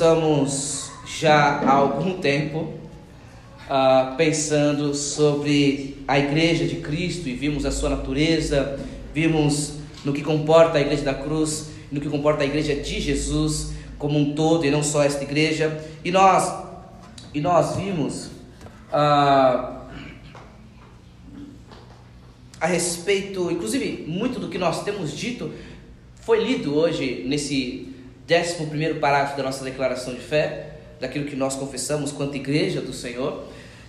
estamos já há algum tempo uh, pensando sobre a igreja de Cristo e vimos a sua natureza, vimos no que comporta a igreja da cruz, no que comporta a igreja de Jesus como um todo e não só esta igreja. E nós, e nós vimos uh, a respeito, inclusive muito do que nós temos dito foi lido hoje nesse décimo primeiro parágrafo da nossa declaração de fé, daquilo que nós confessamos quanto igreja do Senhor.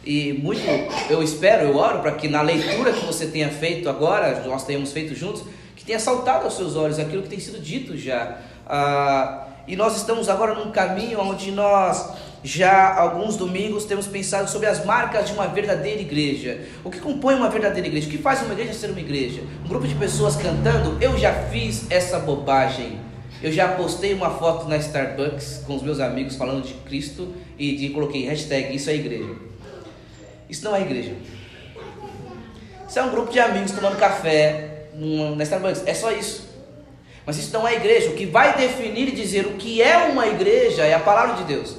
E muito, eu espero, eu oro para que na leitura que você tenha feito agora, nós tenhamos feito juntos, que tenha saltado aos seus olhos aquilo que tem sido dito já. Ah, e nós estamos agora num caminho onde nós já alguns domingos temos pensado sobre as marcas de uma verdadeira igreja. O que compõe uma verdadeira igreja? O que faz uma igreja ser uma igreja? Um grupo de pessoas cantando, eu já fiz essa bobagem. Eu já postei uma foto na Starbucks com os meus amigos falando de Cristo e de, coloquei hashtag isso é igreja. Isso não é igreja. Isso é um grupo de amigos tomando café na Starbucks. É só isso. Mas isso não é igreja. O que vai definir e dizer o que é uma igreja é a palavra de Deus.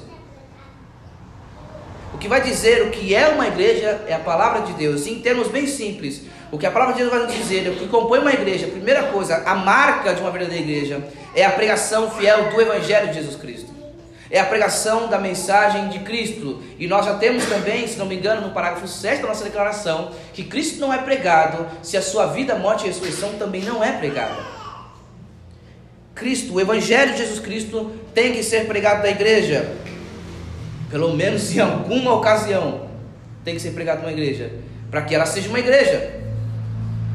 O que vai dizer o que é uma igreja é a palavra de Deus. Em termos bem simples, o que a palavra de Deus vai nos dizer, o que compõe uma igreja, primeira coisa, a marca de uma verdadeira igreja, é a pregação fiel do Evangelho de Jesus Cristo. É a pregação da mensagem de Cristo. E nós já temos também, se não me engano, no parágrafo 7 da nossa declaração, que Cristo não é pregado se a sua vida, morte e ressurreição também não é pregada. Cristo, o Evangelho de Jesus Cristo, tem que ser pregado da igreja. Pelo menos em alguma ocasião, tem que ser pregado numa igreja. Para que ela seja uma igreja.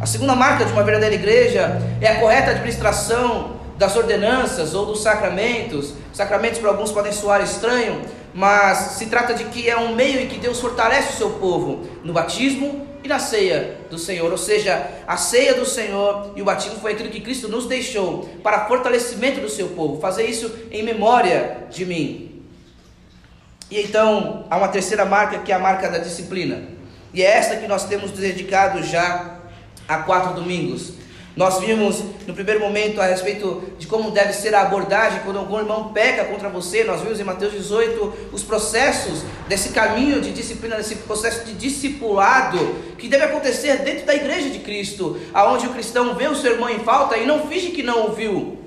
A segunda marca de uma verdadeira igreja é a correta administração das ordenanças ou dos sacramentos. Sacramentos para alguns podem soar estranho, mas se trata de que é um meio em que Deus fortalece o seu povo no batismo e na ceia do Senhor. Ou seja, a ceia do Senhor e o batismo foi aquilo que Cristo nos deixou para fortalecimento do seu povo. Fazer isso em memória de mim. E então há uma terceira marca que é a marca da disciplina. E é esta que nós temos dedicado já há quatro domingos. Nós vimos no primeiro momento a respeito de como deve ser a abordagem quando algum irmão peca contra você. Nós vimos em Mateus 18 os processos desse caminho de disciplina, desse processo de discipulado que deve acontecer dentro da igreja de Cristo, aonde o cristão vê o seu irmão em falta e não finge que não ouviu,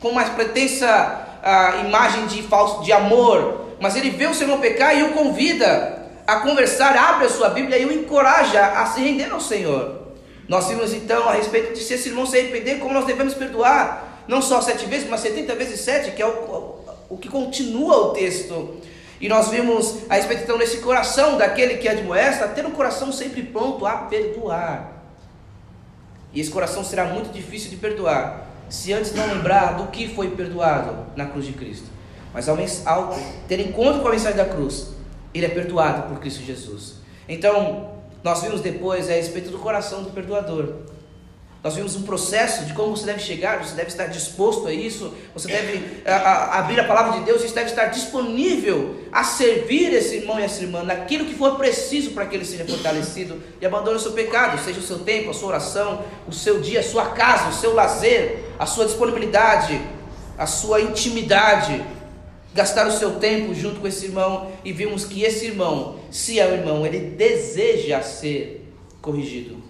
com uma pretensa uh, imagem de falso de amor, mas ele vê o seu irmão pecar e o convida a conversar, abre a sua Bíblia e o encoraja a se render ao Senhor. Nós vimos então a respeito de se esse irmão se arrepender, como nós devemos perdoar, não só sete vezes, mas setenta vezes sete, que é o, o que continua o texto. E nós vimos a respeito então desse coração daquele que admoesta, ter um coração sempre pronto a perdoar. E esse coração será muito difícil de perdoar, se antes não lembrar do que foi perdoado na cruz de Cristo. Mas ao, ao ter encontro com a mensagem da cruz, ele é perdoado por Cristo Jesus. Então, nós vimos depois a respeito do coração do perdoador. Nós vimos um processo de como você deve chegar, você deve estar disposto a isso, você deve a, a, abrir a palavra de Deus, você deve estar disponível a servir esse irmão e essa irmã naquilo que for preciso para que ele seja fortalecido e abandone o seu pecado, seja o seu tempo, a sua oração, o seu dia, a sua casa, o seu lazer, a sua disponibilidade, a sua intimidade gastar o seu tempo junto com esse irmão e vimos que esse irmão, se é o irmão, ele deseja ser corrigido.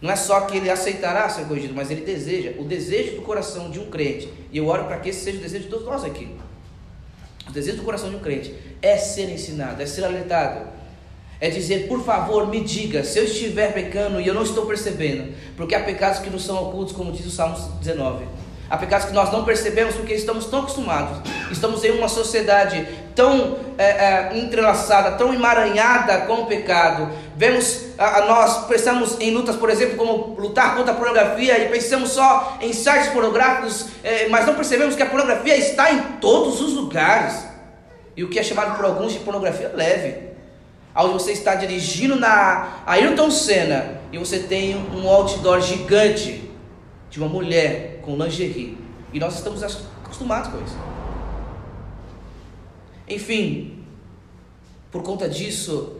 Não é só que ele aceitará ser corrigido, mas ele deseja, o desejo do coração de um crente, e eu oro para que esse seja o desejo de todos nós aqui. O desejo do coração de um crente é ser ensinado, é ser alertado, é dizer, por favor, me diga se eu estiver pecando e eu não estou percebendo, porque há pecados que não são ocultos, como diz o Salmo 19. Há pecados que nós não percebemos porque estamos tão acostumados. Estamos em uma sociedade tão é, é, entrelaçada, tão emaranhada com o pecado. Vemos, a, a, nós pensamos em lutas, por exemplo, como lutar contra a pornografia e pensamos só em sites pornográficos, é, mas não percebemos que a pornografia está em todos os lugares. E o que é chamado por alguns de pornografia leve. Onde você está dirigindo na Ayrton Senna e você tem um outdoor gigante de uma mulher com lingerie. E nós estamos acostumados com isso. Enfim, por conta disso,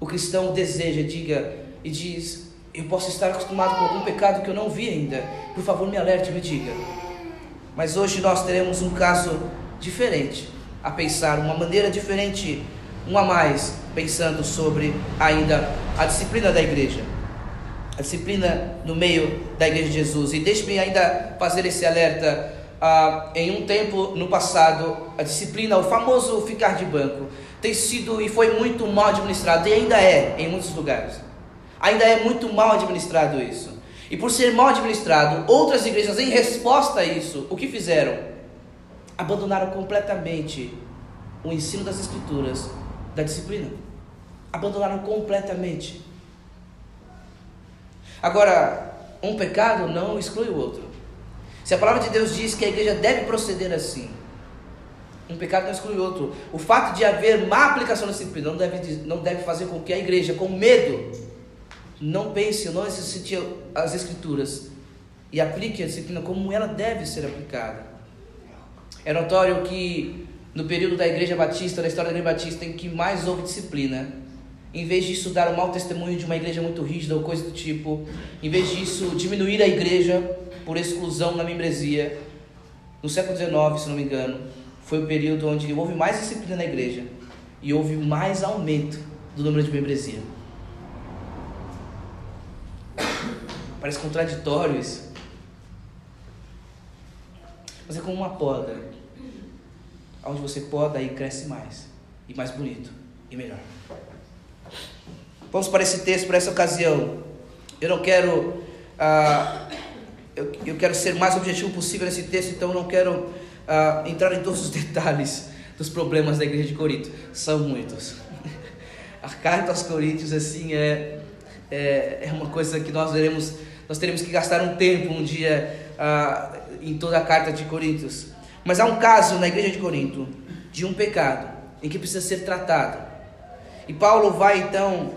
o cristão deseja, diga e diz: Eu posso estar acostumado com algum pecado que eu não vi ainda. Por favor, me alerte, me diga. Mas hoje nós teremos um caso diferente. a pensar uma maneira diferente, um a mais, pensando sobre ainda a disciplina da igreja. A disciplina no meio da igreja de Jesus. E deixe-me ainda fazer esse alerta. Ah, em um tempo no passado, a disciplina, o famoso ficar de banco, tem sido e foi muito mal administrado, e ainda é em muitos lugares. Ainda é muito mal administrado isso. E por ser mal administrado, outras igrejas, em resposta a isso, o que fizeram? Abandonaram completamente o ensino das Escrituras, da disciplina. Abandonaram completamente. Agora, um pecado não exclui o outro. Se a palavra de Deus diz que a igreja deve proceder assim, um pecado não exclui o outro. O fato de haver má aplicação da disciplina não deve, não deve fazer com que a igreja, com medo, não pense, não exercite as escrituras e aplique a disciplina como ela deve ser aplicada. É notório que no período da Igreja Batista, da história da Igreja Batista, em que mais houve disciplina, em vez disso dar um mau testemunho de uma igreja muito rígida ou coisa do tipo, em vez disso diminuir a igreja por exclusão na membresia, no século XIX, se não me engano, foi o período onde houve mais disciplina na igreja e houve mais aumento do número de membresia. Parece contraditório isso. Mas é como uma poda. Onde você poda, aí cresce mais. E mais bonito. E melhor. Vamos para esse texto, para essa ocasião. Eu não quero. Ah, eu, eu quero ser mais objetivo possível nesse texto, então eu não quero ah, entrar em todos os detalhes dos problemas da igreja de Corinto. São muitos. A carta aos Coríntios, assim, é, é, é uma coisa que nós veremos nós teremos que gastar um tempo um dia ah, em toda a carta de Coríntios. Mas há um caso na igreja de Corinto de um pecado em que precisa ser tratado. E Paulo vai então,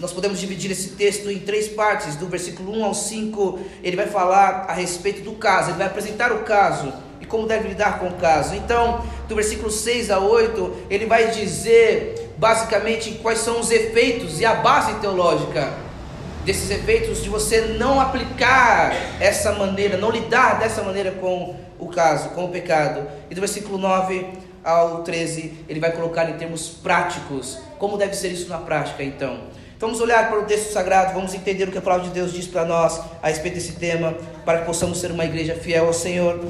nós podemos dividir esse texto em três partes, do versículo 1 ao 5, ele vai falar a respeito do caso, ele vai apresentar o caso e como deve lidar com o caso. Então, do versículo 6 a 8, ele vai dizer basicamente quais são os efeitos e a base teológica desses efeitos de você não aplicar essa maneira, não lidar dessa maneira com o caso, com o pecado. E do versículo 9 ao 13, ele vai colocar em termos práticos como deve ser isso na prática, então. Vamos olhar para o texto sagrado, vamos entender o que a palavra de Deus diz para nós a respeito desse tema, para que possamos ser uma igreja fiel ao Senhor.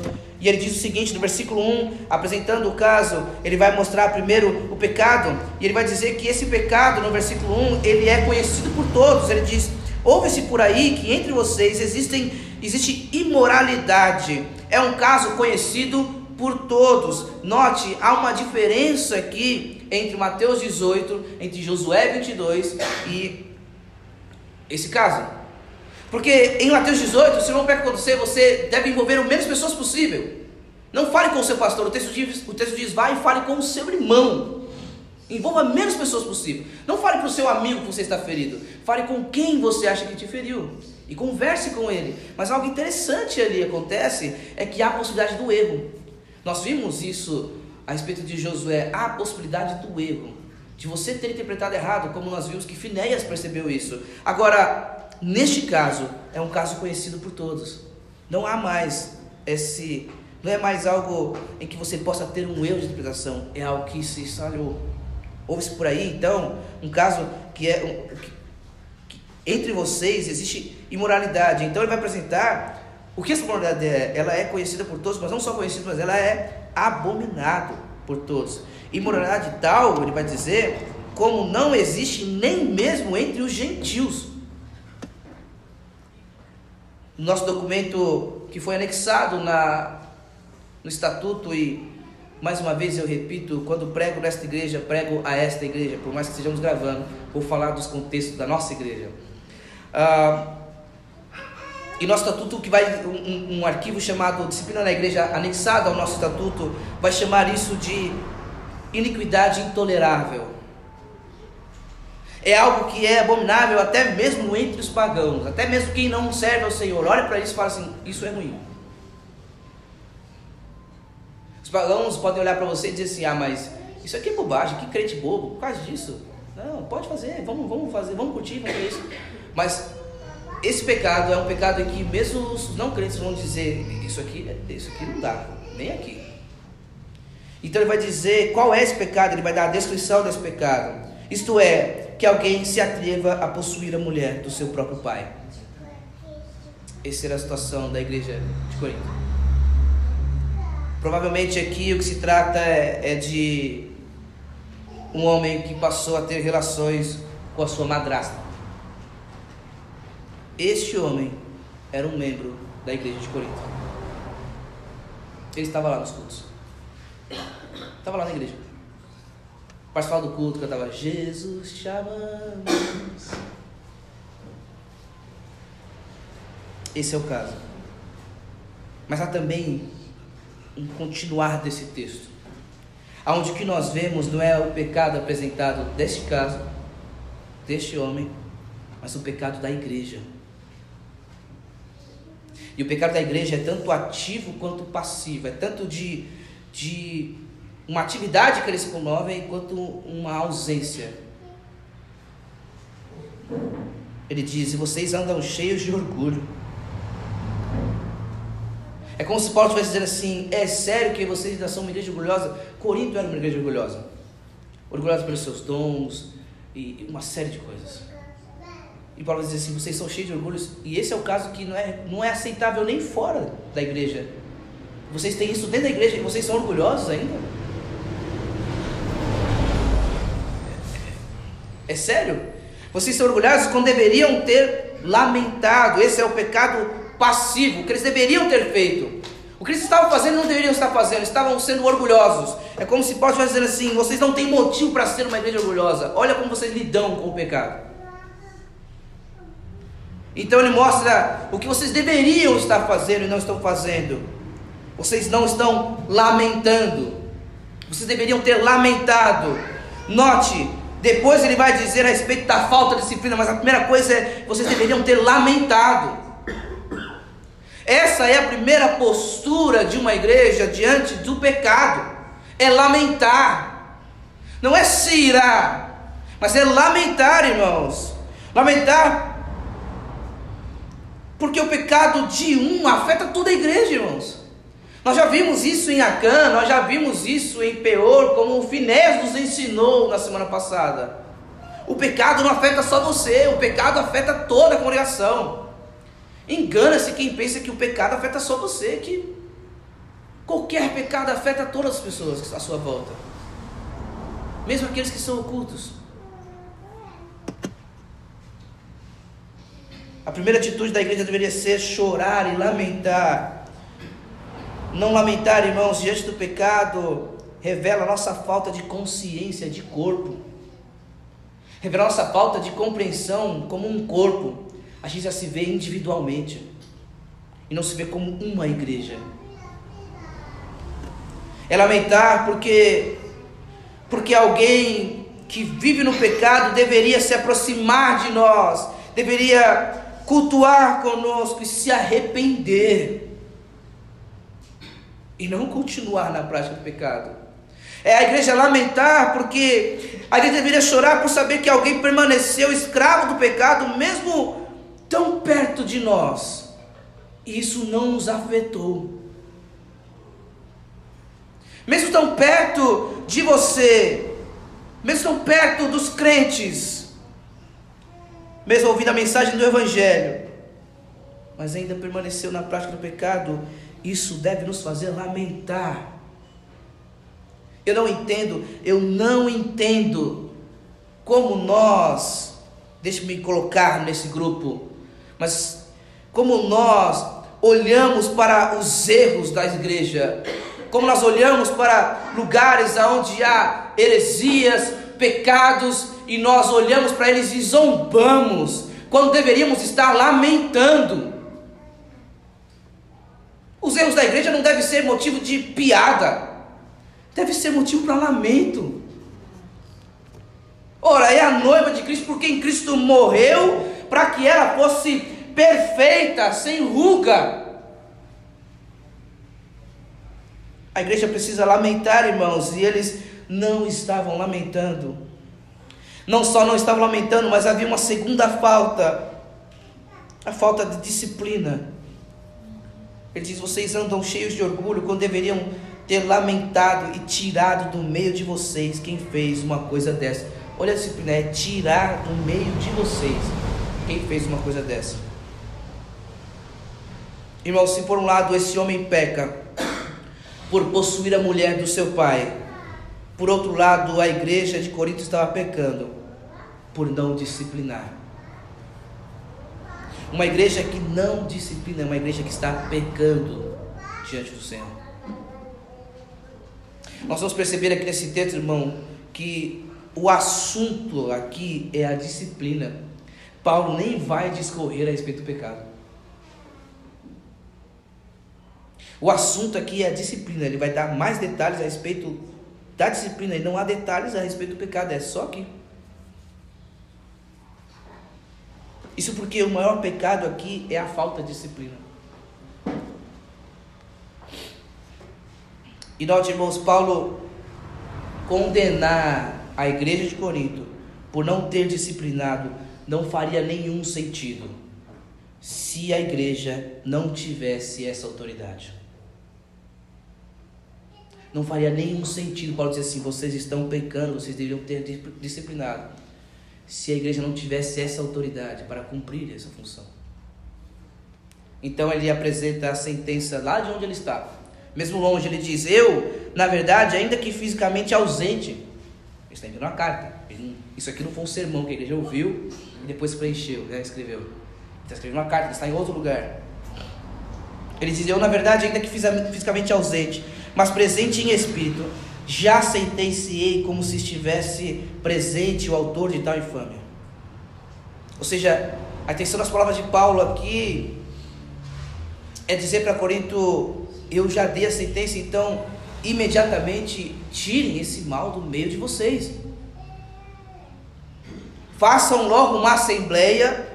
E ele diz o seguinte, no versículo 1, apresentando o caso, ele vai mostrar primeiro o pecado, e ele vai dizer que esse pecado, no versículo 1, ele é conhecido por todos. Ele diz: Ouve-se por aí que entre vocês existem, existe imoralidade. É um caso conhecido por todos. Note, há uma diferença aqui entre Mateus 18, entre Josué 22 e esse caso. Porque em Mateus 18, se não vai acontecer, você deve envolver o menos pessoas possível. Não fale com o seu pastor. O texto diz, o texto diz vai e fale com o seu irmão. Envolva menos pessoas possível. Não fale para o seu amigo que você está ferido. Fale com quem você acha que te feriu. E converse com ele. Mas algo interessante ali acontece é que há a possibilidade do erro. Nós vimos isso a respeito de Josué. Há a possibilidade do erro. De você ter interpretado errado, como nós vimos que Finéias percebeu isso. Agora, neste caso, é um caso conhecido por todos. Não há mais esse. Não é mais algo em que você possa ter um erro de interpretação. É algo que se instalou. Ouve-se por aí, então, um caso que é. Um, que, que, entre vocês existe imoralidade. Então ele vai apresentar o que essa imoralidade é. Ela é conhecida por todos, mas não só conhecida, mas ela é abominado por todos. Imoralidade tal, ele vai dizer, como não existe nem mesmo entre os gentios. Nosso documento que foi anexado na, no estatuto e mais uma vez eu repito, quando prego nesta igreja, prego a esta igreja, por mais que estejamos gravando, vou falar dos contextos da nossa igreja. Ah, e nosso estatuto, que vai, um, um, arquivo chamado Disciplina na Igreja, anexado ao nosso estatuto, vai chamar isso de iniquidade intolerável. É algo que é abominável até mesmo entre os pagãos, até mesmo quem não serve ao Senhor. Olha para isso e fala assim: isso é ruim. Os pagãos podem olhar para você e dizer assim: ah, mas isso aqui é bobagem, que crente bobo, por causa disso. Não, pode fazer, vamos, vamos fazer, vamos curtir, vamos ver isso. Mas esse pecado é um pecado que mesmo os não crentes vão dizer: isso aqui, isso aqui não dá, nem aqui. Então ele vai dizer qual é esse pecado, ele vai dar a descrição desse pecado. Isto é, que alguém se atreva a possuir a mulher do seu próprio pai. Essa era a situação da igreja de Corinto. Provavelmente aqui o que se trata é, é de um homem que passou a ter relações com a sua madrasta. Este homem era um membro da igreja de Corinto. Ele estava lá nos cultos. Estava lá na igreja. Participava do culto, cantava Jesus te amamos. Esse é o caso. Mas há também um continuar desse texto. Onde o que nós vemos não é o pecado apresentado deste caso, deste homem, mas o pecado da igreja. E o pecado da igreja é tanto ativo quanto passivo, é tanto de, de uma atividade que eles promovem quanto uma ausência. Ele diz: e vocês andam cheios de orgulho. É como se Paulo estivesse dizendo assim: é sério que vocês ainda são uma igreja orgulhosa? Corinto era uma igreja orgulhosa. Orgulhosa pelos seus dons e uma série de coisas. E Paulo diz assim: vocês são cheios de orgulhos. E esse é o caso que não é, não é aceitável nem fora da igreja. Vocês têm isso dentro da igreja e vocês são orgulhosos ainda? É, é sério? Vocês são orgulhosos quando deveriam ter lamentado. Esse é o pecado passivo que eles deveriam ter feito. O que eles estavam fazendo não deveriam estar fazendo, estavam sendo orgulhosos. É como se Paulo estivesse dizendo assim: vocês não têm motivo para ser uma igreja orgulhosa. Olha como vocês lidam com o pecado. Então ele mostra o que vocês deveriam estar fazendo e não estão fazendo. Vocês não estão lamentando. Vocês deveriam ter lamentado. Note, depois ele vai dizer a respeito da falta de disciplina, mas a primeira coisa é vocês deveriam ter lamentado. Essa é a primeira postura de uma igreja diante do pecado. É lamentar. Não é se irar, mas é lamentar, irmãos. Lamentar porque o pecado de um afeta toda a igreja, irmãos. Nós já vimos isso em Acã, nós já vimos isso em Peor, como o Finés nos ensinou na semana passada. O pecado não afeta só você, o pecado afeta toda a congregação. Engana-se quem pensa que o pecado afeta só você, que qualquer pecado afeta todas as pessoas à sua volta, mesmo aqueles que são ocultos. A primeira atitude da igreja deveria ser chorar e lamentar. Não lamentar, irmãos, diante do pecado, revela a nossa falta de consciência de corpo. Revela a nossa falta de compreensão como um corpo. A gente já se vê individualmente e não se vê como uma igreja. É lamentar porque porque alguém que vive no pecado deveria se aproximar de nós, deveria cultuar conosco e se arrepender. E não continuar na prática do pecado. É a igreja lamentar porque a igreja deveria chorar por saber que alguém permaneceu escravo do pecado, mesmo tão perto de nós. E isso não nos afetou. Mesmo tão perto de você, mesmo tão perto dos crentes, mesmo ouvindo a mensagem do Evangelho, mas ainda permaneceu na prática do pecado, isso deve nos fazer lamentar. Eu não entendo, eu não entendo como nós, deixe-me colocar nesse grupo, mas como nós olhamos para os erros da igreja, como nós olhamos para lugares onde há heresias, pecados e nós olhamos para eles e zombamos, quando deveríamos estar lamentando. Os erros da igreja não devem ser motivo de piada, deve ser motivo para lamento. Ora, é a noiva de Cristo por quem Cristo morreu para que ela fosse perfeita, sem ruga. A igreja precisa lamentar, irmãos, e eles não estavam lamentando. Não só não estavam lamentando, mas havia uma segunda falta, a falta de disciplina. Ele diz: vocês andam cheios de orgulho quando deveriam ter lamentado e tirado do meio de vocês quem fez uma coisa dessa. Olha a disciplina, é tirar do meio de vocês quem fez uma coisa dessa. Irmão, se por um lado esse homem peca por possuir a mulher do seu pai, por outro lado a igreja de Corinto estava pecando por não disciplinar. Uma igreja que não disciplina é uma igreja que está pecando diante do Senhor. Nós vamos perceber aqui nesse texto, irmão, que o assunto aqui é a disciplina. Paulo nem vai discorrer a respeito do pecado. O assunto aqui é a disciplina. Ele vai dar mais detalhes a respeito da disciplina. E não há detalhes a respeito do pecado. É só aqui. Isso porque o maior pecado aqui é a falta de disciplina. E note, irmãos, Paulo condenar a igreja de Corinto por não ter disciplinado não faria nenhum sentido se a igreja não tivesse essa autoridade. Não faria nenhum sentido Paulo dizer assim: vocês estão pecando, vocês deveriam ter disciplinado se a igreja não tivesse essa autoridade para cumprir essa função. Então ele apresenta a sentença lá de onde ele está. Mesmo longe, ele diz: Eu, na verdade, ainda que fisicamente ausente, ele está enviando uma carta. Isso aqui não foi um sermão que a igreja ouviu e depois preencheu, né, escreveu. Ele está escrevendo uma carta, ele está em outro lugar. Ele diz: Eu, na verdade, ainda que fisicamente ausente, mas presente em espírito, já sentenciei como se estivesse presente o autor de tal infâmia. Ou seja, a intenção das palavras de Paulo aqui é dizer para Corinto: eu já dei a sentença, então imediatamente tirem esse mal do meio de vocês. Façam logo uma assembleia,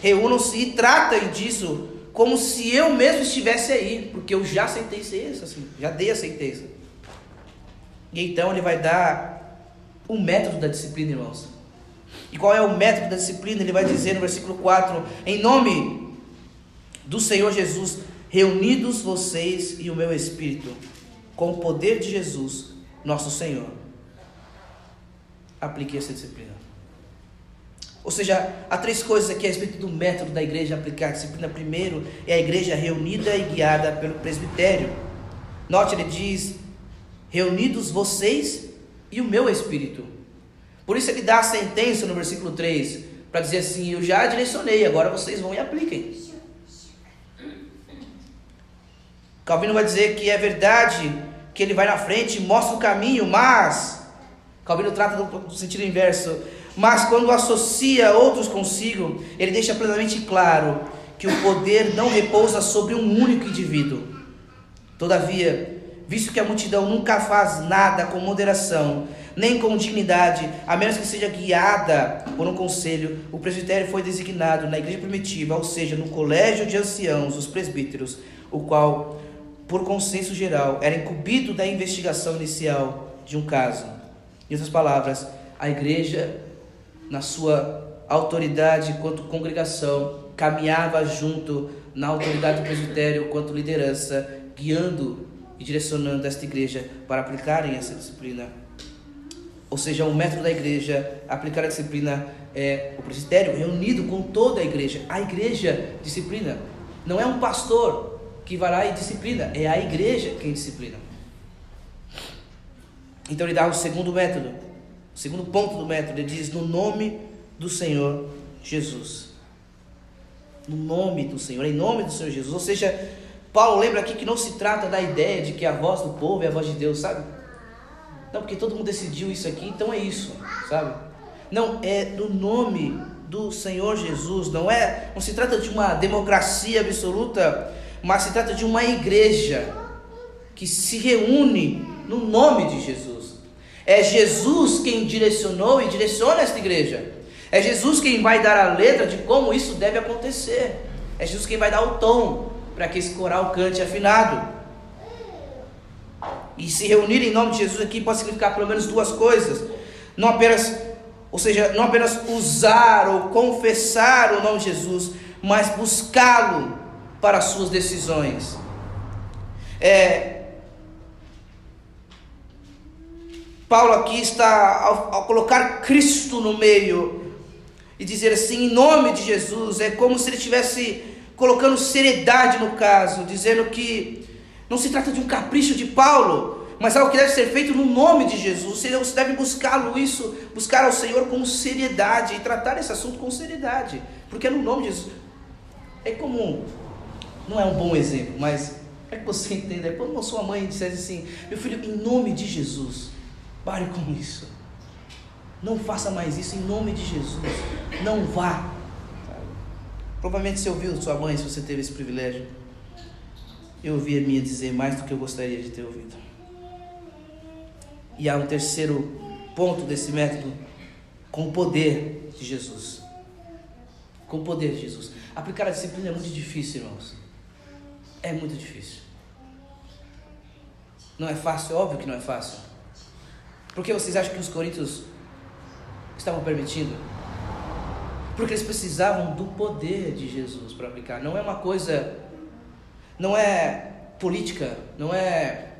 reúnam-se e tratem disso como se eu mesmo estivesse aí, porque eu já sentenciei isso, assim, já dei a sentença. E então ele vai dar o método da disciplina, irmãos. E qual é o método da disciplina? Ele vai dizer no versículo 4: Em nome do Senhor Jesus, reunidos vocês e o meu espírito, com o poder de Jesus, nosso Senhor, aplique essa disciplina. Ou seja, há três coisas aqui a respeito do método da igreja aplicar a disciplina. Primeiro, é a igreja reunida e guiada pelo presbitério. Note, ele diz: reunidos vocês e o meu espírito. Por isso ele dá a sentença no versículo 3, para dizer assim: Eu já direcionei, agora vocês vão e apliquem. Calvino vai dizer que é verdade que ele vai na frente e mostra o caminho, mas Calvino trata do sentido inverso. Mas quando associa outros consigo, ele deixa plenamente claro que o poder não repousa sobre um único indivíduo. Todavia, visto que a multidão nunca faz nada com moderação, nem com dignidade, a menos que seja guiada por um conselho, o presbitério foi designado na igreja primitiva, ou seja, no colégio de anciãos, os presbíteros, o qual, por consenso geral, era incumbido da investigação inicial de um caso. Em outras palavras, a igreja, na sua autoridade quanto congregação, caminhava junto na autoridade do presbitério quanto liderança, guiando e direcionando esta igreja para aplicarem essa disciplina. Ou seja, o método da igreja, aplicar a disciplina é o presbitério reunido com toda a igreja. A igreja disciplina. Não é um pastor que vai lá e disciplina, é a igreja quem disciplina. Então ele dá o segundo método, o segundo ponto do método, ele diz no nome do Senhor Jesus. No nome do Senhor, em nome do Senhor Jesus. Ou seja, Paulo lembra aqui que não se trata da ideia de que a voz do povo é a voz de Deus, sabe? Não, porque todo mundo decidiu isso aqui, então é isso, sabe? Não, é no nome do Senhor Jesus, não é, não se trata de uma democracia absoluta, mas se trata de uma igreja que se reúne no nome de Jesus. É Jesus quem direcionou e direciona esta igreja. É Jesus quem vai dar a letra de como isso deve acontecer. É Jesus quem vai dar o tom para que esse coral cante afinado. E se reunir em nome de Jesus aqui pode significar pelo menos duas coisas. Não apenas, ou seja, não apenas usar ou confessar o nome de Jesus, mas buscá-lo para as suas decisões. É, Paulo aqui está, ao, ao colocar Cristo no meio e dizer assim, em nome de Jesus, é como se ele estivesse colocando seriedade no caso, dizendo que não se trata de um capricho de Paulo, mas algo que deve ser feito no nome de Jesus. Você deve buscá-lo isso, buscar ao Senhor com seriedade e tratar esse assunto com seriedade, porque é no nome de Jesus. É comum, não é um bom exemplo, mas é que você entenda. É quando sua mãe dissesse assim: Meu filho, em nome de Jesus, pare com isso. Não faça mais isso em nome de Jesus. Não vá. Provavelmente você ouviu sua mãe, se você teve esse privilégio. Eu ouvi a minha dizer mais do que eu gostaria de ter ouvido. E há um terceiro ponto desse método com o poder de Jesus. Com o poder de Jesus. Aplicar a disciplina é muito difícil, irmãos. É muito difícil. Não é fácil, óbvio que não é fácil. Por que vocês acham que os coríntios estavam permitindo? Porque eles precisavam do poder de Jesus para aplicar. Não é uma coisa, não é política, não é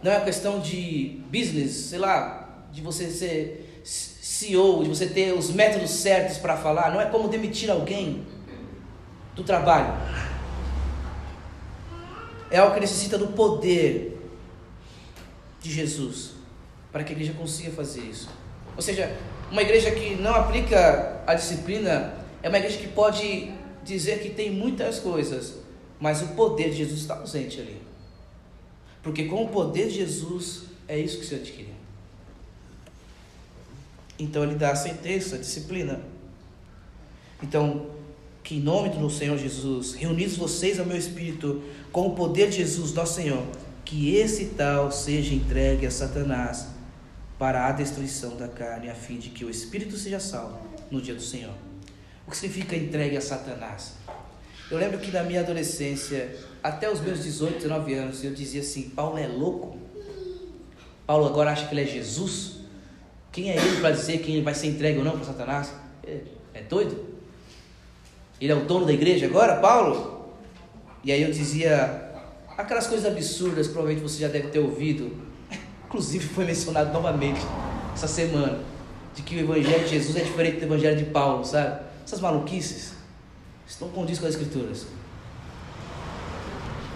não é questão de business, sei lá, de você ser CEO, de você ter os métodos certos para falar, não é como demitir alguém do trabalho. É algo que necessita do poder de Jesus para que a igreja consiga fazer isso. Ou seja, uma igreja que não aplica a disciplina é uma igreja que pode dizer que tem muitas coisas, mas o poder de Jesus está ausente ali. Porque com o poder de Jesus é isso que se adquire. Então ele dá a sentença, a disciplina. Então, que em nome do Senhor Jesus, reunidos vocês ao meu espírito, com o poder de Jesus, nosso Senhor, que esse tal seja entregue a Satanás para a destruição da carne, a fim de que o espírito seja salvo no dia do Senhor. O que significa entregue a Satanás? Eu lembro que na minha adolescência, até os meus 18, 19 anos, eu dizia assim: Paulo é louco? Paulo agora acha que ele é Jesus? Quem é ele para dizer que ele vai ser entregue ou não para Satanás? É, é doido? Ele é o dono da igreja agora, Paulo? E aí eu dizia aquelas coisas absurdas, provavelmente você já deve ter ouvido. Inclusive foi mencionado novamente essa semana, de que o evangelho de Jesus é diferente do evangelho de Paulo, sabe? Essas maluquices estão condiz com as escrituras.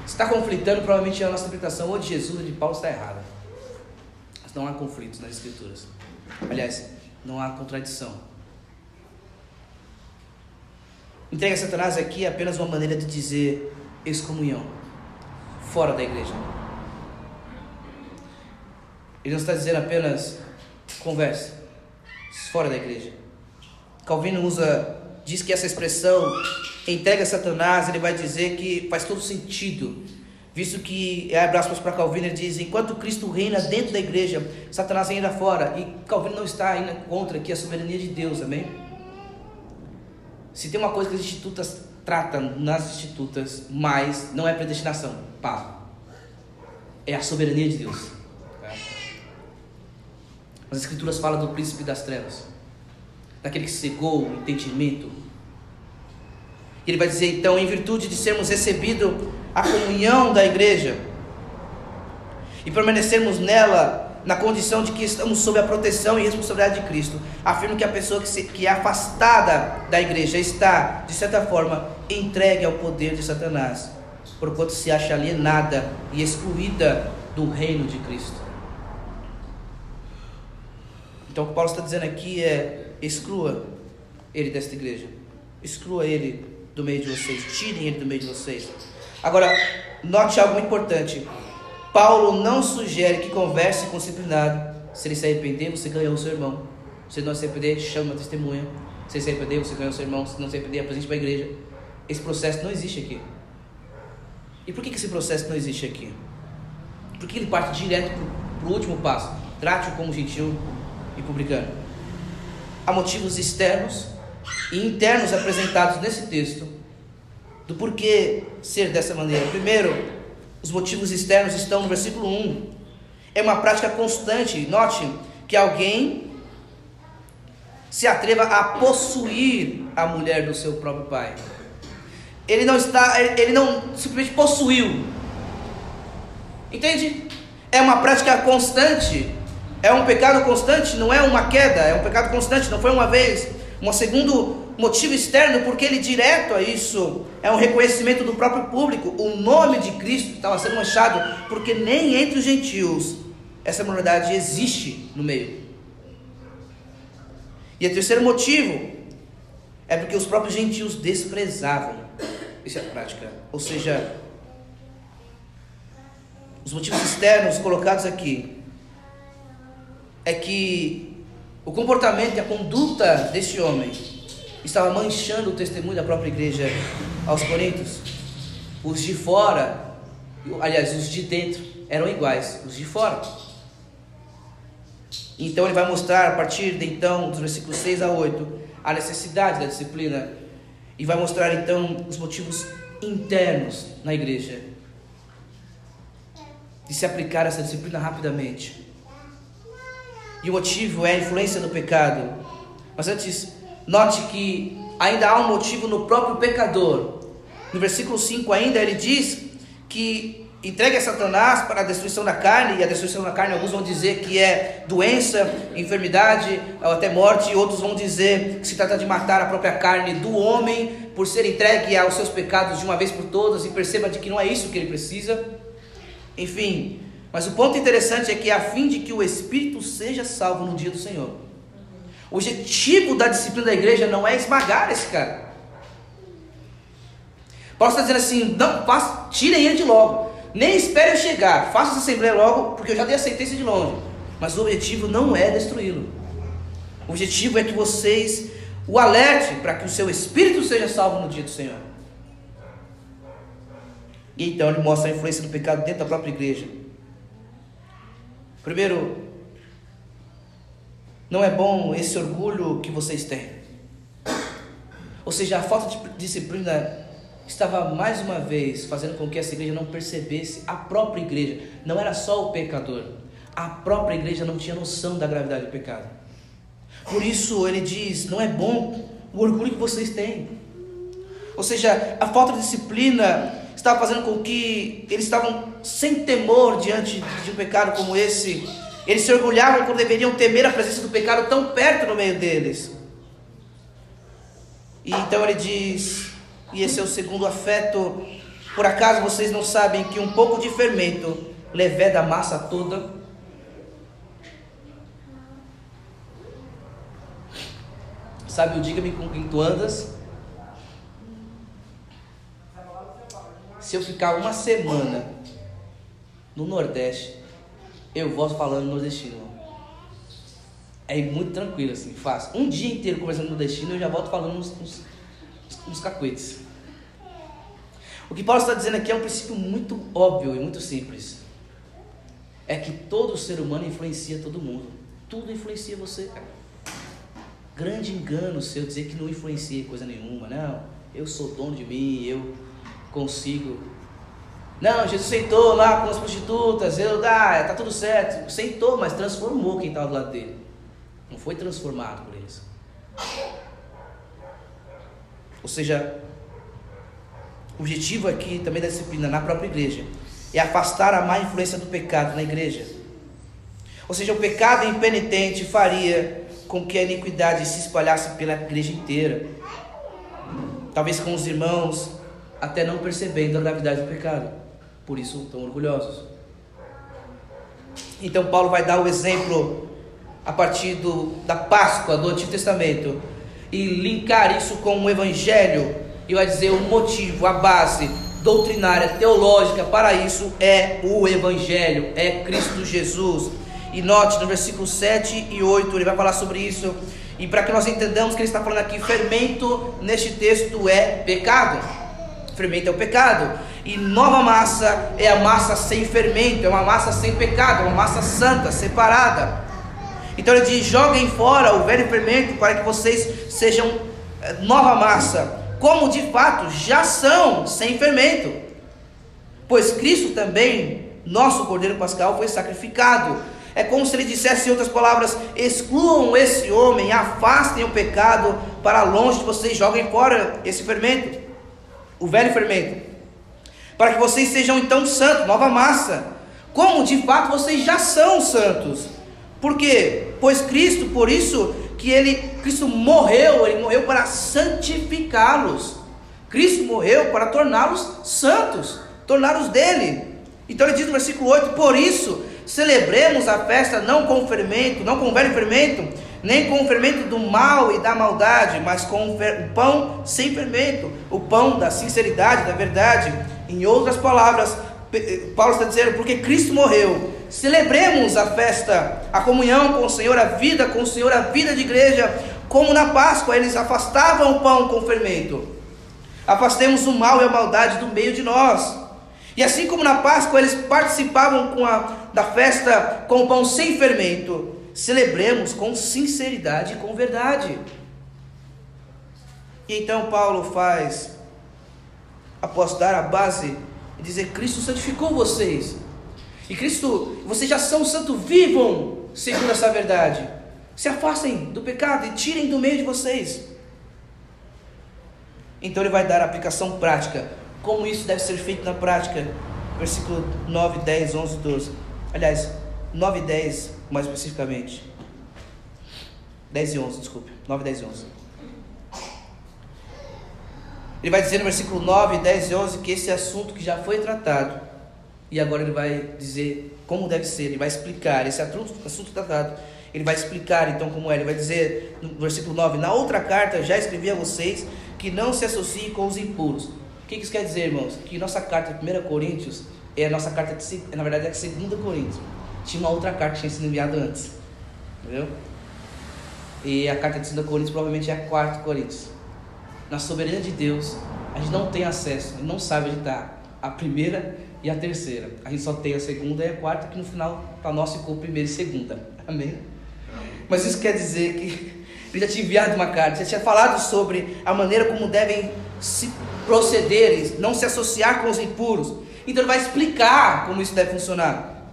Está conflitando, provavelmente a nossa interpretação ou de Jesus ou de Paulo está errada. Mas não há conflitos nas escrituras. Aliás, não há contradição. Entrega Satanás aqui é apenas uma maneira de dizer excomunhão, fora da igreja. Ele não está dizendo apenas converse, fora da igreja. Calvino usa, diz que essa expressão entrega Satanás, ele vai dizer que faz todo sentido Visto que, abre aspas para Calvino, ele diz: enquanto Cristo reina dentro da igreja, Satanás reina fora. E Calvino não está indo contra aqui a soberania de Deus, amém? Se tem uma coisa que as institutas tratam nas institutas, mas não é predestinação, pá. É a soberania de Deus. As escrituras falam do príncipe das trevas, daquele que cegou o entendimento. Ele vai dizer então, em virtude de sermos recebidos a comunhão da igreja e permanecermos nela na condição de que estamos sob a proteção e responsabilidade de Cristo, afirma que a pessoa que, se, que é afastada da igreja está, de certa forma, entregue ao poder de Satanás, porquanto se acha alienada e excluída do reino de Cristo. Então, o que Paulo está dizendo aqui é: exclua ele desta igreja, exclua ele do meio de vocês, tirem ele do meio de vocês. Agora, note algo importante. Paulo não sugere que converse com o disciplinado. Se ele se arrepender, você ganhou o seu irmão. Se não se arrepender, chama a testemunha. Se ele se arrepender, você ganhou o seu irmão. Se não se arrepender, apresente para a igreja. Esse processo não existe aqui. E por que, que esse processo não existe aqui? Porque ele parte direto para o último passo. Trate-o como gentil e publicano. Há motivos externos e internos apresentados nesse texto do porquê ser dessa maneira. Primeiro, os motivos externos estão no versículo 1. É uma prática constante. Note que alguém se atreva a possuir a mulher do seu próprio pai. Ele não está, ele não simplesmente possuiu. Entende? é uma prática constante, é um pecado constante, não é uma queda, é um pecado constante, não foi uma vez. Um segundo motivo externo, porque ele direto a isso é um reconhecimento do próprio público. O nome de Cristo estava sendo manchado, porque nem entre os gentios essa moralidade existe no meio. E o terceiro motivo é porque os próprios gentios desprezavam essa prática. Ou seja, os motivos externos colocados aqui é que o comportamento e a conduta desse homem estava manchando o testemunho da própria igreja aos Coríntios. Os de fora, aliás, os de dentro eram iguais, os de fora. Então ele vai mostrar a partir de então, dos versículos 6 a 8, a necessidade da disciplina e vai mostrar então os motivos internos na igreja de se aplicar essa disciplina rapidamente. E o motivo é a influência do pecado. Mas antes, note que ainda há um motivo no próprio pecador. No versículo 5 ainda ele diz que entregue a Satanás para a destruição da carne, e a destruição da carne, alguns vão dizer que é doença, enfermidade, ou até morte, e outros vão dizer que se trata de matar a própria carne do homem, por ser entregue aos seus pecados de uma vez por todas, e perceba de que não é isso que ele precisa. Enfim, mas o ponto interessante é que é a fim de que o Espírito seja salvo no dia do Senhor. O objetivo da disciplina da igreja não é esmagar esse cara. Paulo está dizendo assim: não, faça, tirem ele de logo. Nem espere eu chegar. Faça essa assembleia logo, porque eu já dei a sentença de longe. Mas o objetivo não é destruí-lo. O objetivo é que vocês o alerte para que o seu espírito seja salvo no dia do Senhor. E então ele mostra a influência do pecado dentro da própria igreja. Primeiro, não é bom esse orgulho que vocês têm. Ou seja, a falta de disciplina estava mais uma vez fazendo com que essa igreja não percebesse a própria igreja. Não era só o pecador. A própria igreja não tinha noção da gravidade do pecado. Por isso ele diz: não é bom o orgulho que vocês têm. Ou seja, a falta de disciplina estava fazendo com que eles estavam sem temor diante de um pecado como esse. Eles se orgulhavam quando deveriam temer a presença do pecado tão perto no meio deles. E então ele diz: e esse é o segundo afeto. Por acaso vocês não sabem que um pouco de fermento leveda a massa toda? Sabe o diga-me com quem tu andas? Se eu ficar uma semana no Nordeste, eu volto falando nordestino. É muito tranquilo assim, fácil. Um dia inteiro conversando nordestino, eu já volto falando uns, uns, uns cacuetes. O que Paulo está dizendo aqui é um princípio muito óbvio e muito simples. É que todo ser humano influencia todo mundo. Tudo influencia você, cara. Grande engano seu dizer que não influencia coisa nenhuma. Não, eu sou dono de mim, eu consigo. Não, Jesus sentou lá com as prostitutas, eu, ah, tá tudo certo. Sentou, mas transformou quem estava do lado dele. Não foi transformado por eles. Ou seja, o objetivo aqui também da disciplina na própria igreja é afastar a má influência do pecado na igreja. Ou seja, o pecado impenitente faria com que a iniquidade se espalhasse pela igreja inteira. Talvez com os irmãos até não percebendo a gravidade do pecado. Por isso tão orgulhosos. Então Paulo vai dar o exemplo a partir do, da Páscoa do Antigo Testamento e linkar isso com o Evangelho e vai dizer o motivo, a base doutrinária, teológica para isso é o Evangelho, é Cristo Jesus. E note no versículo 7 e 8, ele vai falar sobre isso. E para que nós entendamos que ele está falando aqui, fermento neste texto é pecado. Fermento é o pecado. E nova massa é a massa sem fermento, é uma massa sem pecado, é uma massa santa, separada. Então ele diz: joguem fora o velho fermento para que vocês sejam eh, nova massa como de fato já são sem fermento. Pois Cristo também, nosso Cordeiro Pascal, foi sacrificado. É como se ele dissesse em outras palavras: excluam esse homem, afastem o pecado para longe de vocês, joguem fora esse fermento, o velho fermento, para que vocês sejam então santos, nova massa, como de fato vocês já são santos. Por quê? Pois Cristo, por isso que ele Cristo morreu, ele morreu para santificá-los. Cristo morreu para torná-los santos, torná-los dele. Então ele diz no versículo 8: Por isso celebremos a festa não com fermento, não com velho fermento, nem com o fermento do mal e da maldade, mas com o pão sem fermento, o pão da sinceridade, da verdade. Em outras palavras, Paulo está dizendo, porque Cristo morreu, celebremos a festa, a comunhão com o Senhor, a vida com o Senhor, a vida de igreja, como na Páscoa eles afastavam o pão com fermento. Afastemos o mal e a maldade do meio de nós. E assim como na Páscoa eles participavam a, da festa com o pão sem fermento, celebremos com sinceridade e com verdade. E então Paulo faz, após dar a base, e dizer: Cristo santificou vocês. E Cristo, vocês já são santo, vivam segundo essa verdade. Se afastem do pecado e tirem do meio de vocês. Então ele vai dar a aplicação prática. Como isso deve ser feito na prática? Versículo 9, 10, 11, 12. Aliás, 9 e 10, mais especificamente. 10 e 11, desculpe. 9, 10 e 11. Ele vai dizer no versículo 9, 10 e 11 que esse assunto que já foi tratado, e agora ele vai dizer como deve ser, ele vai explicar esse assunto, assunto tratado. Ele vai explicar então como é, ele vai dizer no versículo 9: Na outra carta já escrevi a vocês que não se associem com os impuros. O que isso quer dizer, irmãos? Que nossa carta de 1 Coríntios é a nossa carta de, na verdade é a 2 Coríntios. Tinha uma outra carta que tinha sido enviada antes. Entendeu? E a carta de 2 Coríntios provavelmente é a 4 Coríntios. Na soberania de Deus, a gente não tem acesso, a gente não sabe onde está a primeira e a terceira. A gente só tem a segunda e a quarta, que no final para nós ficou primeira e segunda. Amém? Mas isso quer dizer que ele já tinha enviado uma carta, já tinha falado sobre a maneira como devem se proceder, não se associar com os impuros. Então ele vai explicar como isso deve funcionar.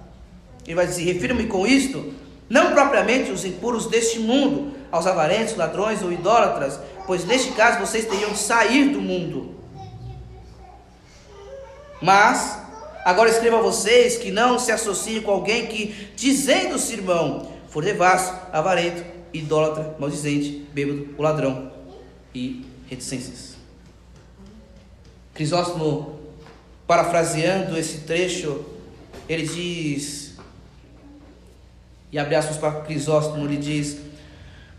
Ele vai dizer: refiro-me com isto, não propriamente os impuros deste mundo, aos avarentos, ladrões ou idólatras, pois neste caso vocês teriam de sair do mundo. Mas, agora escreva a vocês que não se associem com alguém que, dizendo-se irmão, for devasso, avarento, idólatra, maldizente, bêbado, o ladrão e reticências. Crisóstomo, parafraseando esse trecho, ele diz, e abre aspas para Crisóstomo, ele diz: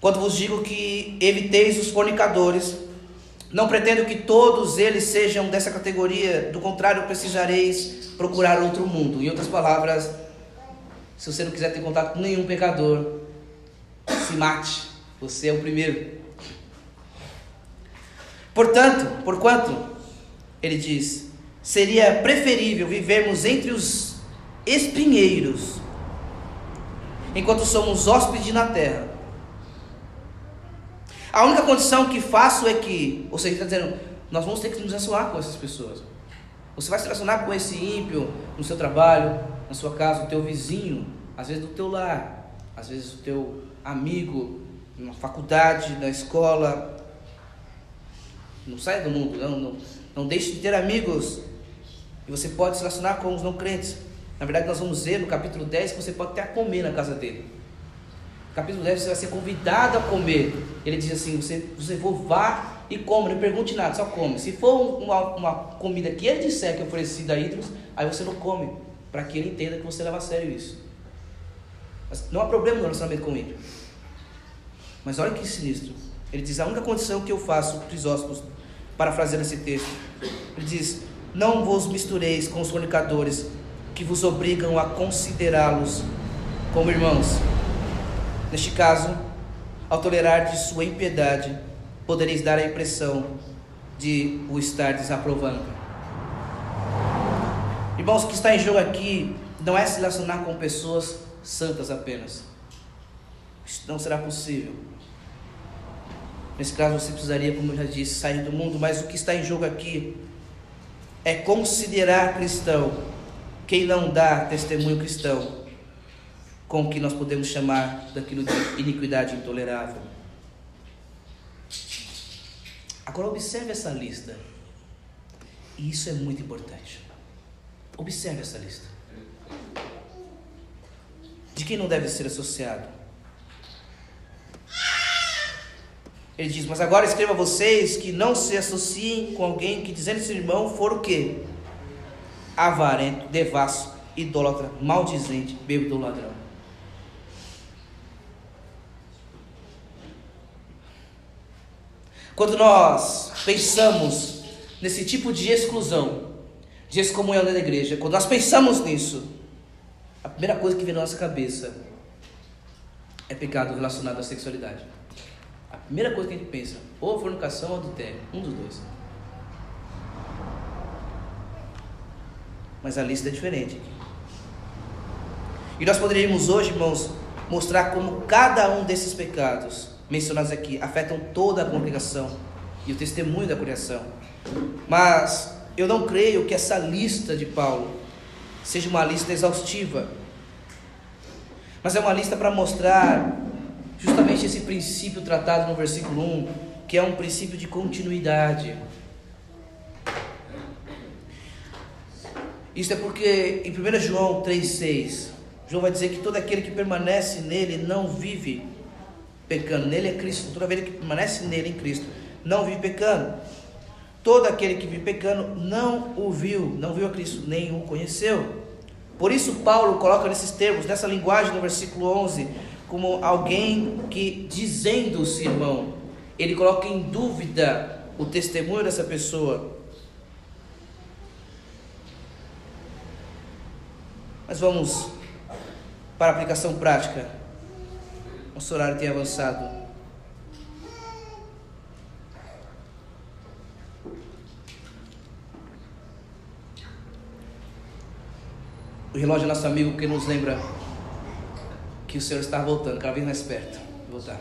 Quando vos digo que eviteis os fornicadores, não pretendo que todos eles sejam dessa categoria, do contrário, precisareis procurar outro mundo. Em outras palavras, se você não quiser ter contato com nenhum pecador, se mate, você é o primeiro. Portanto, porquanto, ele diz, seria preferível vivermos entre os espinheiros, enquanto somos hóspedes na terra. A única condição que faço é que, ou seja, está dizendo, nós vamos ter que nos relacionar com essas pessoas. Você vai se relacionar com esse ímpio no seu trabalho, na sua casa, o teu vizinho, às vezes do teu lar, às vezes o teu amigo, na faculdade, na escola. Não saia do mundo, não, não, não deixe de ter amigos. E você pode se relacionar com os não crentes. Na verdade, nós vamos ver no capítulo 10 que você pode até comer na casa dele. Capítulo 10 você vai ser convidado a comer. Ele diz assim: você, você for vá e come, não pergunte nada, só come. Se for uma, uma comida que ele disser que é oferecida a ídolos, aí você não come, para que ele entenda que você leva a sério isso. Mas não há problema no relacionamento com ele. Mas olha que sinistro. Ele diz: a única condição que eu faço, Crisóstomos, parafraseando esse texto, ele diz: Não vos mistureis com os fornicadores que vos obrigam a considerá-los como irmãos. Neste caso, ao tolerar de sua impiedade, podereis dar a impressão de o estar desaprovando. Irmãos, o que está em jogo aqui não é se relacionar com pessoas santas apenas. Isso não será possível. Nesse caso, você precisaria, como eu já disse, sair do mundo, mas o que está em jogo aqui é considerar cristão quem não dá testemunho cristão com o que nós podemos chamar daquilo de iniquidade intolerável. Agora observe essa lista. E isso é muito importante. Observe essa lista. quem não deve ser associado. Ele diz: Mas agora escreva a vocês que não se associem com alguém que, dizendo ser irmão, for o quê? Avarento, devasso, idólatra, maldizente, bêbado ladrão. Quando nós pensamos nesse tipo de exclusão, de excomunhão da igreja, quando nós pensamos nisso, a primeira coisa que vem na nossa cabeça é pecado relacionado à sexualidade. A primeira coisa que a gente pensa, ou fornicação ou adultério, um dos dois. Mas a lista é diferente. E nós poderíamos hoje, irmãos, mostrar como cada um desses pecados mencionados aqui afetam toda a congregação e o testemunho da criação. Mas eu não creio que essa lista de Paulo seja uma lista exaustiva, mas é uma lista para mostrar justamente esse princípio tratado no versículo 1, que é um princípio de continuidade. Isso é porque em 1 João 3,6, João vai dizer que todo aquele que permanece nele não vive pecando. Nele é Cristo. Toda aquele que permanece nele em Cristo não vive pecando. Todo aquele que vive pecando não o viu, não viu a Cristo, nem o conheceu. Por isso, Paulo coloca nesses termos, nessa linguagem no versículo 11, como alguém que, dizendo-se irmão, ele coloca em dúvida o testemunho dessa pessoa. Mas vamos para a aplicação prática. Nosso horário tem avançado. O relógio é nosso amigo que nos lembra que o Senhor está voltando, cada vez mais perto de voltar.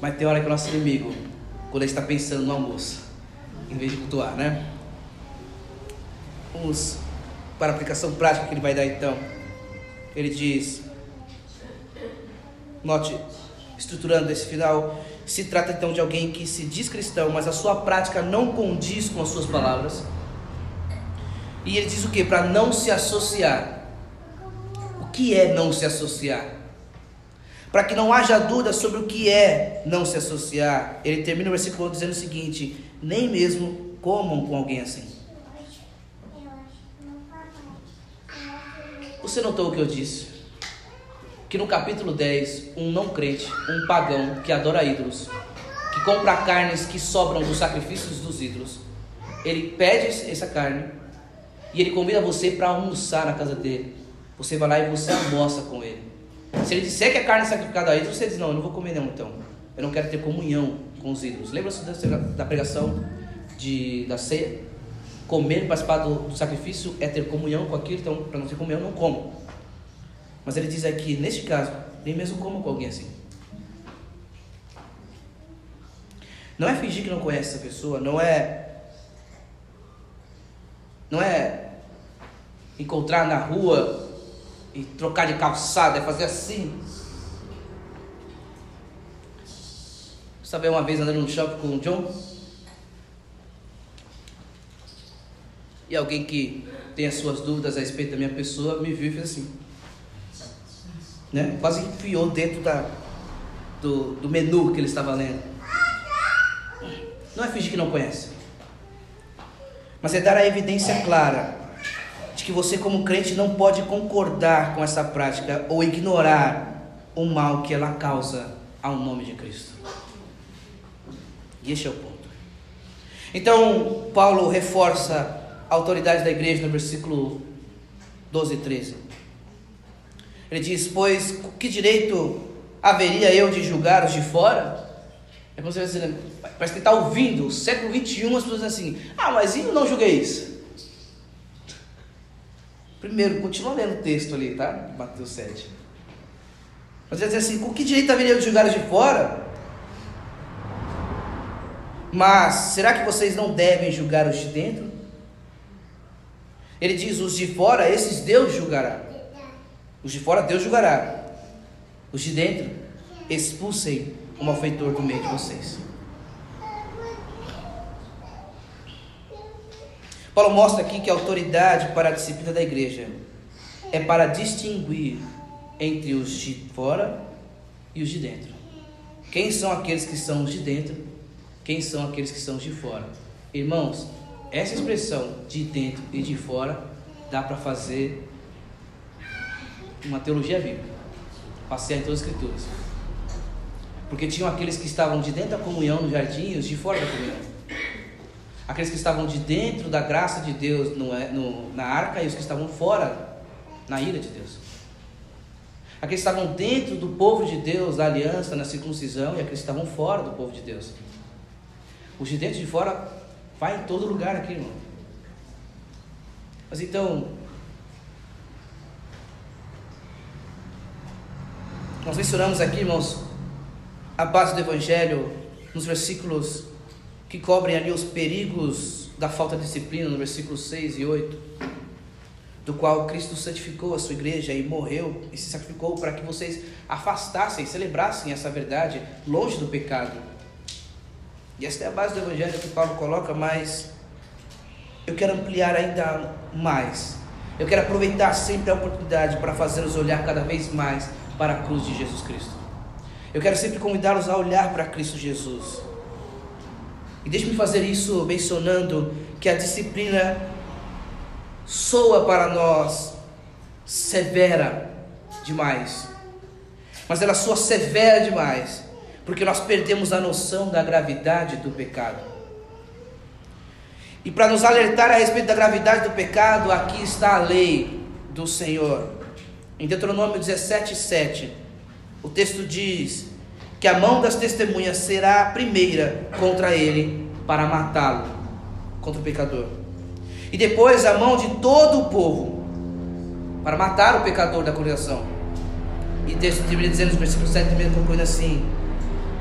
Mas tem hora que o nosso inimigo, quando ele está pensando no almoço, em vez de cultuar, né? Vamos para a aplicação prática que ele vai dar então. Ele diz: Note, estruturando esse final, se trata então de alguém que se diz cristão, mas a sua prática não condiz com as suas palavras. E ele diz o que? Para não se associar que é não se associar. Para que não haja dúvida sobre o que é não se associar, ele termina o versículo dizendo o seguinte: nem mesmo comam com alguém assim. Você notou o que eu disse? Que no capítulo 10, um não crente, um pagão que adora ídolos, que compra carnes que sobram dos sacrifícios dos ídolos, ele pede essa carne e ele convida você para almoçar na casa dele. Você vai lá e você almoça com ele. Se ele disser que a carne é sacrificada a ídolos, você diz: Não, eu não vou comer, não, então. Eu não quero ter comunhão com os ídolos. Lembra-se da pregação de, da ceia? Comer e participar do, do, sacrifício é ter comunhão com aquilo, então, para não ter comunhão, não como. Mas ele diz aqui: Neste caso, nem mesmo como com alguém assim. Não é fingir que não conhece essa pessoa, não é. Não é encontrar na rua e trocar de calçada, é fazer assim. Sabe uma vez andando no shopping com o John? E alguém que tem as suas dúvidas a respeito da minha pessoa me viu e fez assim. Né? Quase enfiou dentro da, do, do menu que ele estava lendo. Não é fingir que não conhece, mas é dar a evidência clara de que você, como crente, não pode concordar com essa prática ou ignorar o mal que ela causa ao nome de Cristo. E este é o ponto. Então, Paulo reforça a autoridade da igreja no versículo 12 e 13. Ele diz: Pois que direito haveria eu de julgar os de fora? É como você vai dizer, parece que está ouvindo, século 21, as pessoas assim: Ah, mas eu não julguei isso. Primeiro, continua lendo o texto ali, tá? Mateus 7. Mas ele diz assim: com que direito haveria de julgar os de fora? Mas será que vocês não devem julgar os de dentro? Ele diz: os de fora, esses Deus julgará. Os de fora, Deus julgará. Os de dentro, expulsem o malfeitor do meio de vocês. Paulo mostra aqui que a autoridade para a disciplina da igreja é para distinguir entre os de fora e os de dentro. Quem são aqueles que são os de dentro? Quem são aqueles que são os de fora? Irmãos, essa expressão de dentro e de fora dá para fazer uma teologia bíblica, passear em todas as escrituras. Porque tinham aqueles que estavam de dentro da comunhão no jardim e os de fora da comunhão. Aqueles que estavam de dentro da graça de Deus no, no, na arca e os que estavam fora na ira de Deus. Aqueles que estavam dentro do povo de Deus, da aliança, na circuncisão, e aqueles que estavam fora do povo de Deus. Os de dentro e de fora vai em todo lugar aqui, irmão. Mas então, nós mencionamos aqui, irmãos, a base do Evangelho, nos versículos que cobrem ali os perigos da falta de disciplina, no versículo 6 e 8, do qual Cristo santificou a sua igreja e morreu e se sacrificou para que vocês afastassem, celebrassem essa verdade longe do pecado. E esta é a base do Evangelho que Paulo coloca, mas eu quero ampliar ainda mais. Eu quero aproveitar sempre a oportunidade para fazê-los olhar cada vez mais para a cruz de Jesus Cristo. Eu quero sempre convidá-los a olhar para Cristo Jesus. E deixe-me fazer isso mencionando que a disciplina soa para nós severa demais. Mas ela soa severa demais, porque nós perdemos a noção da gravidade do pecado. E para nos alertar a respeito da gravidade do pecado, aqui está a lei do Senhor. Em Deuteronômio 17, 7. O texto diz que a mão das testemunhas será a primeira contra ele para matá-lo, contra o pecador. E depois a mão de todo o povo para matar o pecador da congregação. E o texto termina dizendo no versículo 7 também concluindo assim: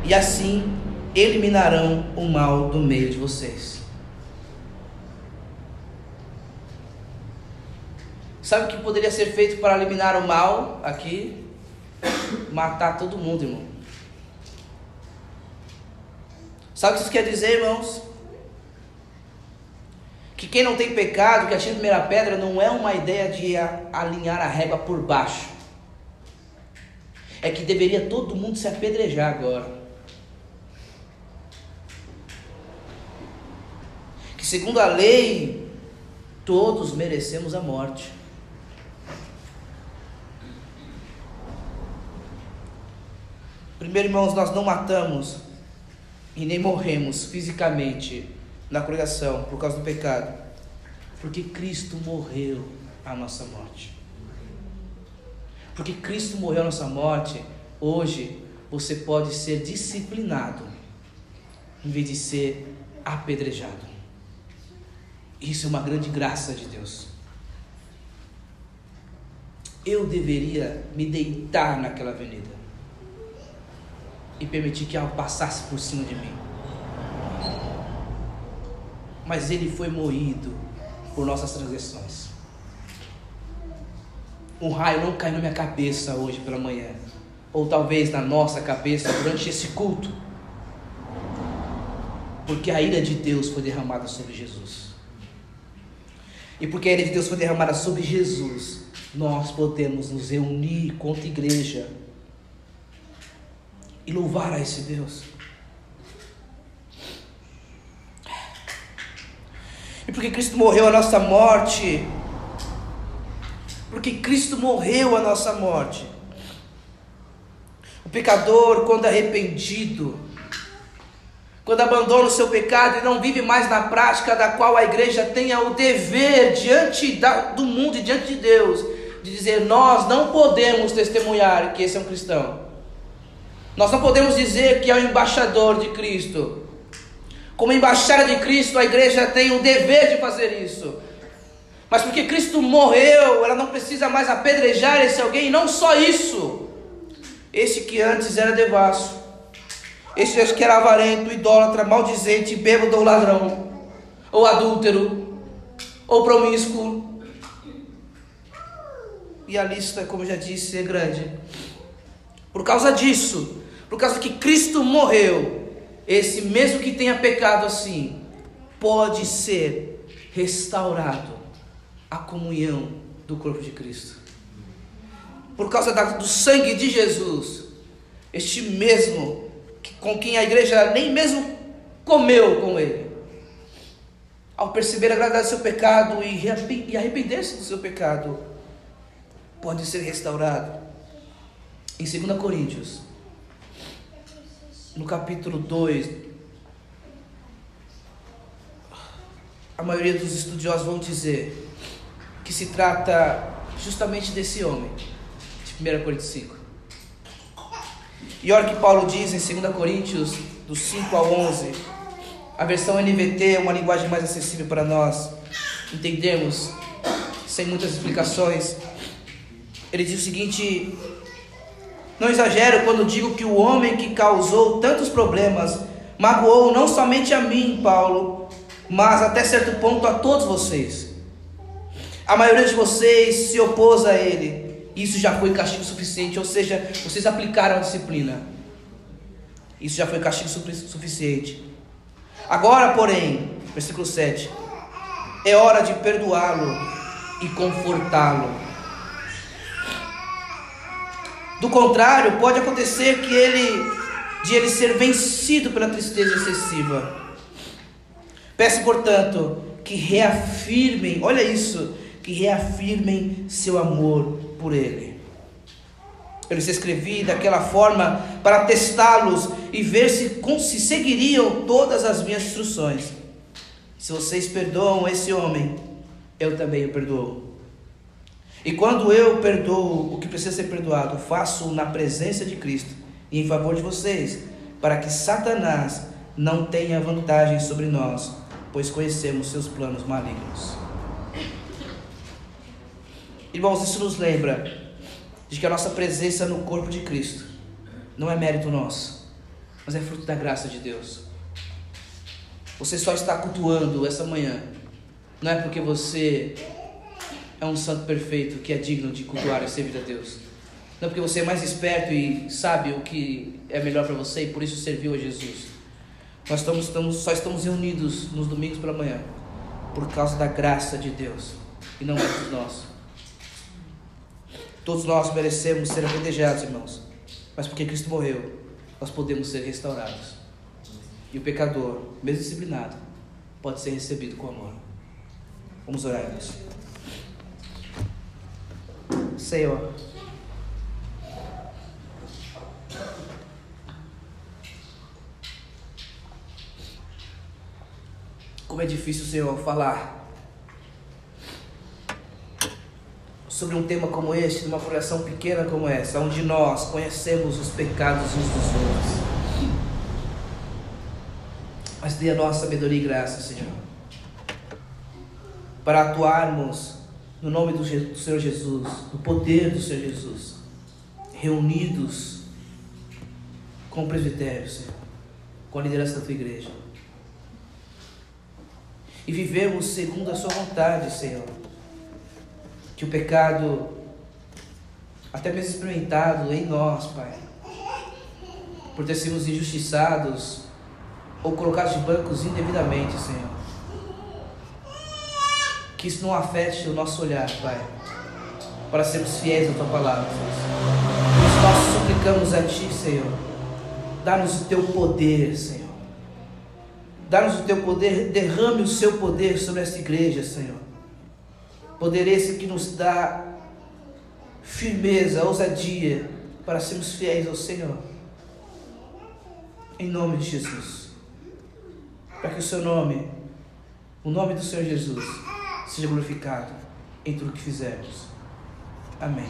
E assim eliminarão o mal do meio de vocês. Sabe o que poderia ser feito para eliminar o mal aqui? matar todo mundo, irmão. Sabe o que isso quer dizer, irmãos? Que quem não tem pecado, que a primeira pedra, não é uma ideia de alinhar a régua por baixo. É que deveria todo mundo se apedrejar agora. Que segundo a lei, todos merecemos a morte. Primeiro, irmãos, nós não matamos e nem morremos fisicamente na congregação por causa do pecado, porque Cristo morreu a nossa morte. Porque Cristo morreu a nossa morte, hoje você pode ser disciplinado em vez de ser apedrejado. Isso é uma grande graça de Deus. Eu deveria me deitar naquela avenida e permitir que algo passasse por cima de mim. Mas ele foi moído por nossas transgressões. Um raio não caiu na minha cabeça hoje pela manhã, ou talvez na nossa cabeça durante esse culto, porque a ira de Deus foi derramada sobre Jesus. E porque a ira de Deus foi derramada sobre Jesus, nós podemos nos reunir contra a igreja e louvar a esse Deus. E porque Cristo morreu a nossa morte, porque Cristo morreu a nossa morte. O pecador, quando arrependido, quando abandona o seu pecado e não vive mais na prática da qual a igreja tenha o dever diante da, do mundo e diante de Deus, de dizer: Nós não podemos testemunhar que esse é um cristão. Nós não podemos dizer que é o embaixador de Cristo. Como embaixada de Cristo, a igreja tem o dever de fazer isso. Mas porque Cristo morreu, ela não precisa mais apedrejar esse alguém, e não só isso. Esse que antes era devasso, esse que era avarento, idólatra, maldizente, bêbado ou ladrão, ou adúltero, ou promíscuo. E a lista, como já disse, é grande. Por causa disso, por causa que Cristo morreu, esse mesmo que tenha pecado assim, pode ser restaurado a comunhão do corpo de Cristo. por causa do sangue de Jesus, este mesmo com quem a igreja nem mesmo comeu com ele, ao perceber a gravidade do seu pecado e arrepender-se do seu pecado, pode ser restaurado. Em 2 Coríntios, no capítulo 2, a maioria dos estudiosos vão dizer que se trata justamente desse homem, de 1 Coríntios 5. E olha o que Paulo diz em 2 Coríntios, do 5 ao 11. A versão NVT é uma linguagem mais acessível para nós entendemos, sem muitas explicações. Ele diz o seguinte: Não exagero quando digo que o homem que causou tantos problemas magoou não somente a mim, Paulo, mas até certo ponto a todos vocês. A maioria de vocês se opôs a ele. Isso já foi castigo suficiente, ou seja, vocês aplicaram a disciplina. Isso já foi castigo suficiente. Agora, porém, versículo 7, é hora de perdoá-lo e confortá-lo. Do contrário, pode acontecer que ele de ele ser vencido pela tristeza excessiva. Peço, portanto, que reafirmem, olha isso, que reafirmem seu amor por Ele. Eu lhes escrevi daquela forma para testá-los e ver se, se seguiriam todas as minhas instruções. Se vocês perdoam esse homem, eu também o perdoo. E quando eu perdoo o que precisa ser perdoado, faço na presença de Cristo e em favor de vocês, para que Satanás não tenha vantagem sobre nós pois conhecemos seus planos malignos. Irmãos, isso nos lembra de que a nossa presença no corpo de Cristo não é mérito nosso, mas é fruto da graça de Deus. Você só está cultuando essa manhã, não é porque você é um santo perfeito que é digno de cultuar e servir a Deus. Não é porque você é mais esperto e sabe o que é melhor para você e por isso serviu a Jesus. Nós estamos, estamos, só estamos reunidos nos domingos pela manhã por causa da graça de Deus e não é dos nossos. Todos nós merecemos ser apedrejados, irmãos, mas porque Cristo morreu, nós podemos ser restaurados. E o pecador, mesmo disciplinado, pode ser recebido com amor. Vamos orar, irmãos. Senhor. Como é difícil, Senhor, falar sobre um tema como este, numa coração pequena como essa, onde nós conhecemos os pecados uns dos outros. Mas dê a nossa sabedoria e graça, Senhor, para atuarmos no nome do Senhor Jesus, no poder do Senhor Jesus, reunidos com o presbitério, Senhor, com a liderança da tua igreja e vivemos segundo a Sua vontade, Senhor. Que o pecado, até mesmo experimentado em nós, Pai, por ter sido injustiçados ou colocados de bancos indevidamente, Senhor. Que isso não afete o nosso olhar, Pai, para sermos fiéis à Tua palavra. Por isso nós suplicamos a Ti, Senhor. Dá-nos o Teu poder, Senhor Dá-nos o teu poder, derrame o seu poder sobre esta igreja, Senhor. Poder esse que nos dá firmeza, ousadia para sermos fiéis ao Senhor. Em nome de Jesus. Para que o seu nome, o nome do Senhor Jesus, seja glorificado em tudo que fizermos. Amém.